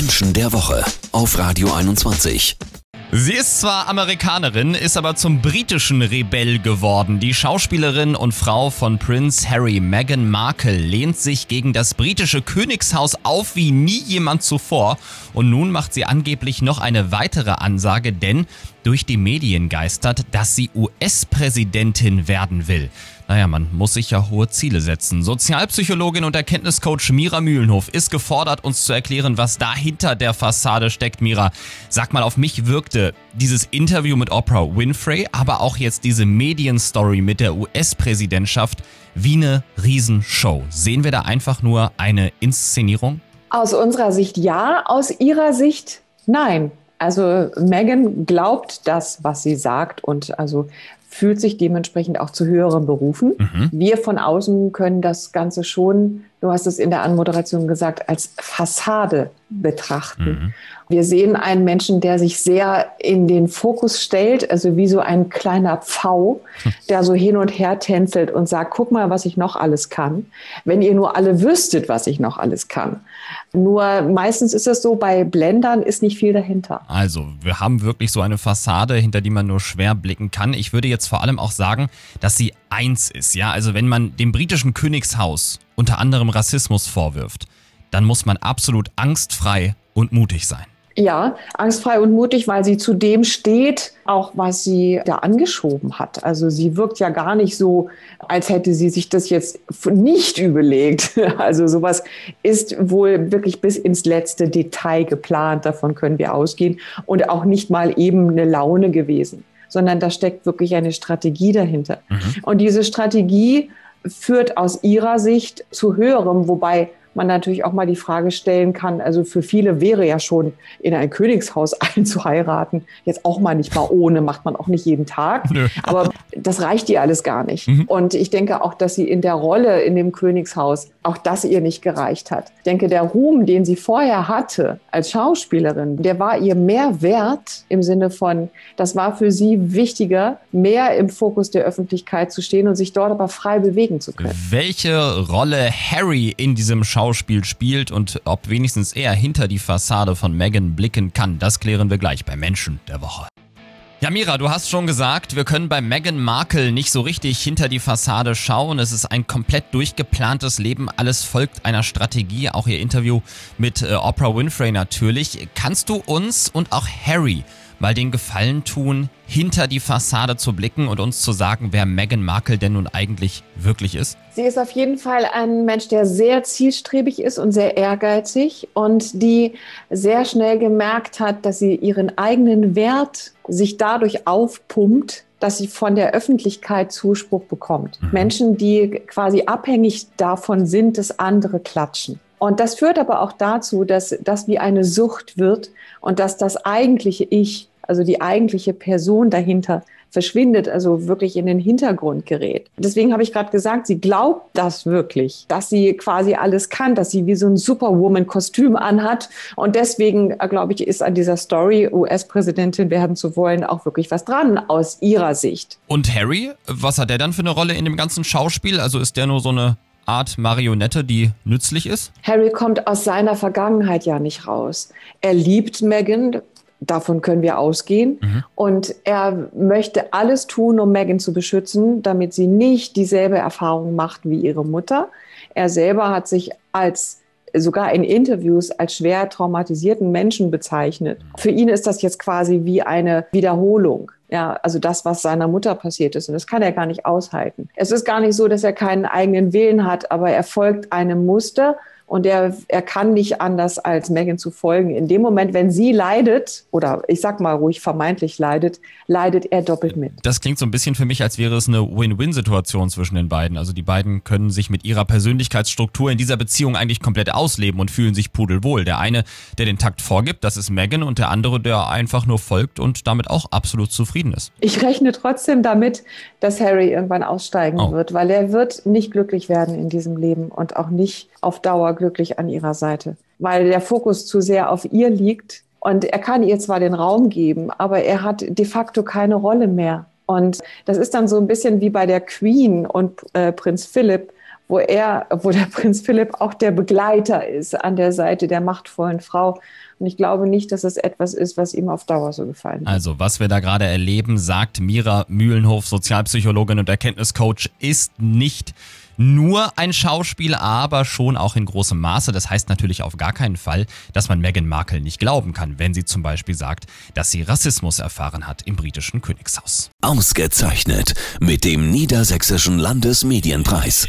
Menschen der Woche auf Radio 21. Sie ist zwar Amerikanerin, ist aber zum britischen Rebell geworden. Die Schauspielerin und Frau von Prince Harry, Meghan Markle, lehnt sich gegen das britische Königshaus auf wie nie jemand zuvor. Und nun macht sie angeblich noch eine weitere Ansage, denn durch die Medien geistert, dass sie US-Präsidentin werden will. Naja, man muss sich ja hohe Ziele setzen. Sozialpsychologin und Erkenntniscoach Mira Mühlenhof ist gefordert, uns zu erklären, was dahinter der Fassade steckt. Mira, sag mal, auf mich wirkte dieses Interview mit Oprah Winfrey, aber auch jetzt diese Medienstory mit der US-Präsidentschaft wie eine Riesenshow. Sehen wir da einfach nur eine Inszenierung? Aus unserer Sicht ja, aus ihrer Sicht nein. Also Megan glaubt das, was sie sagt und also fühlt sich dementsprechend auch zu höheren Berufen. Mhm. Wir von außen können das Ganze schon, du hast es in der Anmoderation gesagt, als Fassade betrachten. Mhm. Wir sehen einen Menschen, der sich sehr in den Fokus stellt, also wie so ein kleiner Pfau, der so hin und her tänzelt und sagt, guck mal, was ich noch alles kann. Wenn ihr nur alle wüsstet, was ich noch alles kann. Nur meistens ist es so, bei Blendern ist nicht viel dahinter. Also, wir haben wirklich so eine Fassade, hinter die man nur schwer blicken kann. Ich würde jetzt vor allem auch sagen, dass sie eins ist, ja. Also, wenn man dem britischen Königshaus unter anderem Rassismus vorwirft, dann muss man absolut angstfrei und mutig sein. Ja, angstfrei und mutig, weil sie zu dem steht, auch was sie da angeschoben hat. Also sie wirkt ja gar nicht so, als hätte sie sich das jetzt nicht überlegt. Also sowas ist wohl wirklich bis ins letzte Detail geplant, davon können wir ausgehen. Und auch nicht mal eben eine Laune gewesen, sondern da steckt wirklich eine Strategie dahinter. Mhm. Und diese Strategie führt aus ihrer Sicht zu höherem, wobei man natürlich auch mal die Frage stellen kann, also für viele wäre ja schon in ein Königshaus einzuheiraten, jetzt auch mal nicht mal ohne, macht man auch nicht jeden Tag, Nö. aber das reicht ihr alles gar nicht. Mhm. Und ich denke auch, dass sie in der Rolle in dem Königshaus, auch das ihr nicht gereicht hat. Ich denke, der Ruhm, den sie vorher hatte als Schauspielerin, der war ihr mehr wert im Sinne von, das war für sie wichtiger, mehr im Fokus der Öffentlichkeit zu stehen und sich dort aber frei bewegen zu können. Welche Rolle Harry in diesem Schauspiel Schauspiel spielt und ob wenigstens er hinter die Fassade von Megan blicken kann, das klären wir gleich bei Menschen der Woche. Ja, Mira, du hast schon gesagt, wir können bei Meghan Markle nicht so richtig hinter die Fassade schauen. Es ist ein komplett durchgeplantes Leben. Alles folgt einer Strategie. Auch ihr Interview mit äh, Oprah Winfrey natürlich. Kannst du uns und auch Harry mal den Gefallen tun, hinter die Fassade zu blicken und uns zu sagen, wer Meghan Markle denn nun eigentlich wirklich ist? Sie ist auf jeden Fall ein Mensch, der sehr zielstrebig ist und sehr ehrgeizig und die sehr schnell gemerkt hat, dass sie ihren eigenen Wert sich dadurch aufpumpt, dass sie von der Öffentlichkeit Zuspruch bekommt. Mhm. Menschen, die quasi abhängig davon sind, dass andere klatschen. Und das führt aber auch dazu, dass das wie eine Sucht wird und dass das eigentliche Ich also die eigentliche Person dahinter verschwindet, also wirklich in den Hintergrund gerät. Deswegen habe ich gerade gesagt, sie glaubt das wirklich, dass sie quasi alles kann, dass sie wie so ein Superwoman-Kostüm anhat. Und deswegen, äh, glaube ich, ist an dieser Story, US-Präsidentin werden zu wollen, auch wirklich was dran aus ihrer Sicht. Und Harry, was hat der dann für eine Rolle in dem ganzen Schauspiel? Also ist der nur so eine Art Marionette, die nützlich ist? Harry kommt aus seiner Vergangenheit ja nicht raus. Er liebt Meghan, Davon können wir ausgehen. Mhm. Und er möchte alles tun, um Megan zu beschützen, damit sie nicht dieselbe Erfahrung macht wie ihre Mutter. Er selber hat sich als sogar in Interviews als schwer traumatisierten Menschen bezeichnet. Für ihn ist das jetzt quasi wie eine Wiederholung. Ja, also das, was seiner Mutter passiert ist. Und das kann er gar nicht aushalten. Es ist gar nicht so, dass er keinen eigenen Willen hat, aber er folgt einem Muster und er, er kann nicht anders als Megan zu folgen. In dem Moment, wenn sie leidet, oder ich sag mal ruhig vermeintlich leidet, leidet er doppelt mit. Das klingt so ein bisschen für mich, als wäre es eine Win-Win-Situation zwischen den beiden. Also die beiden können sich mit ihrer Persönlichkeitsstruktur in dieser Beziehung eigentlich komplett ausleben und fühlen sich pudelwohl. Der eine, der den Takt vorgibt, das ist Megan, und der andere, der einfach nur folgt und damit auch absolut zufrieden ist. Ich rechne trotzdem damit, dass Harry irgendwann aussteigen oh. wird, weil er wird nicht glücklich werden in diesem Leben und auch nicht auf Dauer glücklich an ihrer Seite, weil der Fokus zu sehr auf ihr liegt. Und er kann ihr zwar den Raum geben, aber er hat de facto keine Rolle mehr. Und das ist dann so ein bisschen wie bei der Queen und äh, Prinz Philipp, wo er, wo der Prinz Philipp auch der Begleiter ist an der Seite der machtvollen Frau. Und ich glaube nicht, dass es etwas ist, was ihm auf Dauer so gefallen hat. Also, was wir da gerade erleben, sagt Mira Mühlenhof, Sozialpsychologin und Erkenntniscoach, ist nicht nur ein Schauspiel, aber schon auch in großem Maße. Das heißt natürlich auf gar keinen Fall, dass man Meghan Markle nicht glauben kann, wenn sie zum Beispiel sagt, dass sie Rassismus erfahren hat im britischen Königshaus. Ausgezeichnet mit dem Niedersächsischen Landesmedienpreis.